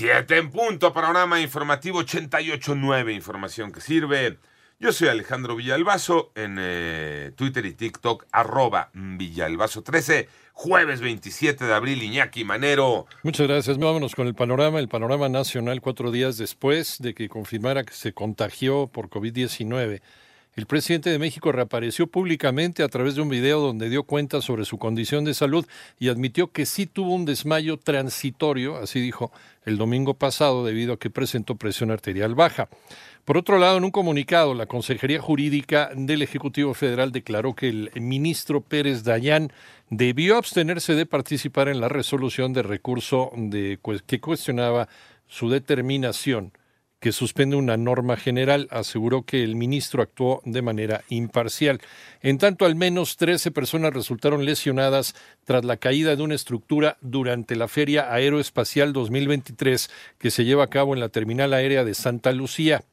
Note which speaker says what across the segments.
Speaker 1: Siete en punto, panorama informativo 88.9, información que sirve. Yo soy Alejandro Villalbazo en eh, Twitter y TikTok, arroba Villalbazo13, jueves 27 de abril, Iñaki Manero.
Speaker 2: Muchas gracias. Vámonos con el panorama. El panorama nacional cuatro días después de que confirmara que se contagió por COVID-19. El presidente de México reapareció públicamente a través de un video donde dio cuenta sobre su condición de salud y admitió que sí tuvo un desmayo transitorio, así dijo, el domingo pasado debido a que presentó presión arterial baja. Por otro lado, en un comunicado, la Consejería Jurídica del Ejecutivo Federal declaró que el ministro Pérez Dayán debió abstenerse de participar en la resolución de recurso de, que cuestionaba su determinación que suspende una norma general, aseguró que el ministro actuó de manera imparcial. En tanto, al menos 13 personas resultaron lesionadas tras la caída de una estructura durante la Feria Aeroespacial 2023 que se lleva a cabo en la terminal aérea de Santa Lucía.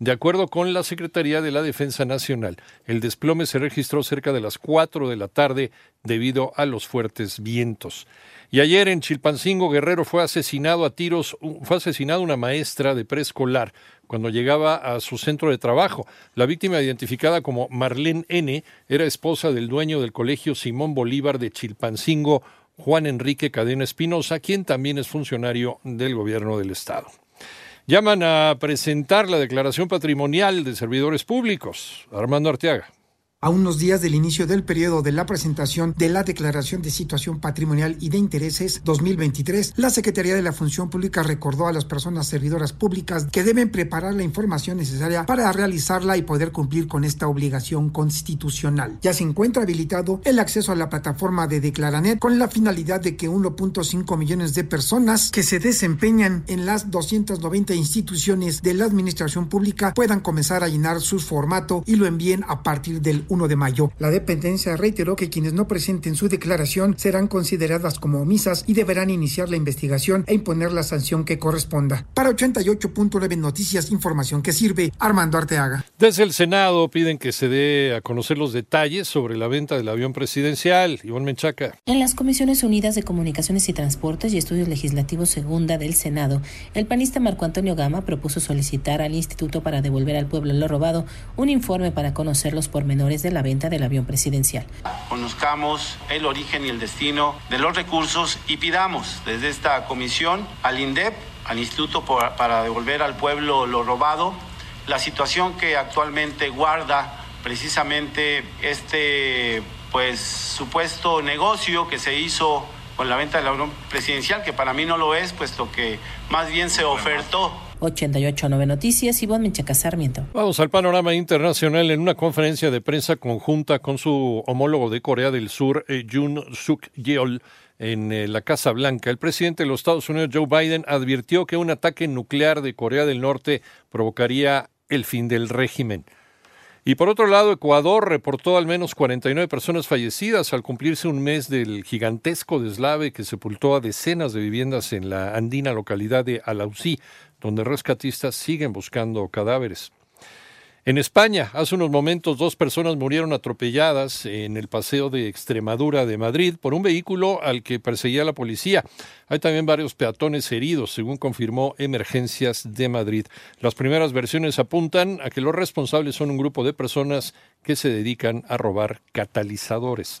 Speaker 2: De acuerdo con la Secretaría de la Defensa Nacional, el desplome se registró cerca de las 4 de la tarde debido a los fuertes vientos. Y ayer en Chilpancingo Guerrero fue asesinado a tiros, fue asesinada una maestra de preescolar cuando llegaba a su centro de trabajo. La víctima identificada como Marlene N era esposa del dueño del colegio Simón Bolívar de Chilpancingo, Juan Enrique Cadena Espinosa, quien también es funcionario del gobierno del estado llaman a presentar la declaración patrimonial de servidores públicos. Armando Arteaga.
Speaker 3: A unos días del inicio del periodo de la presentación de la Declaración de Situación Patrimonial y de Intereses 2023, la Secretaría de la Función Pública recordó a las personas servidoras públicas que deben preparar la información necesaria para realizarla y poder cumplir con esta obligación constitucional. Ya se encuentra habilitado el acceso a la plataforma de Declaranet con la finalidad de que 1.5 millones de personas que se desempeñan en las 290 instituciones de la Administración Pública puedan comenzar a llenar su formato y lo envíen a partir del 1 de mayo. La dependencia reiteró que quienes no presenten su declaración serán consideradas como omisas y deberán iniciar la investigación e imponer la sanción que corresponda. Para 88.9 Noticias, información que sirve, Armando Arteaga.
Speaker 2: Desde el Senado piden que se dé a conocer los detalles sobre la venta del avión presidencial. Iván Menchaca.
Speaker 4: En las Comisiones Unidas de Comunicaciones y Transportes y Estudios Legislativos Segunda del Senado, el panista Marco Antonio Gama propuso solicitar al Instituto para devolver al pueblo lo robado un informe para conocer los pormenores de la venta del avión presidencial.
Speaker 5: Conozcamos el origen y el destino de los recursos y pidamos desde esta comisión al INDEP, al Instituto para devolver al pueblo lo robado, la situación que actualmente guarda precisamente este pues supuesto negocio que se hizo con la venta del avión presidencial, que para mí no lo es, puesto que más bien se ofertó
Speaker 4: 889 Noticias, Ivonne Menchaca Sarmiento.
Speaker 2: Vamos al panorama internacional en una conferencia de prensa conjunta con su homólogo de Corea del Sur, eh, Jun Suk Yeol en eh, la Casa Blanca. El presidente de los Estados Unidos, Joe Biden, advirtió que un ataque nuclear de Corea del Norte provocaría el fin del régimen. Y por otro lado, Ecuador reportó al menos 49 personas fallecidas al cumplirse un mes del gigantesco deslave que sepultó a decenas de viviendas en la andina localidad de Alausí, donde rescatistas siguen buscando cadáveres. En España, hace unos momentos, dos personas murieron atropelladas en el paseo de Extremadura de Madrid por un vehículo al que perseguía la policía. Hay también varios peatones heridos, según confirmó Emergencias de Madrid. Las primeras versiones apuntan a que los responsables son un grupo de personas que se dedican a robar catalizadores.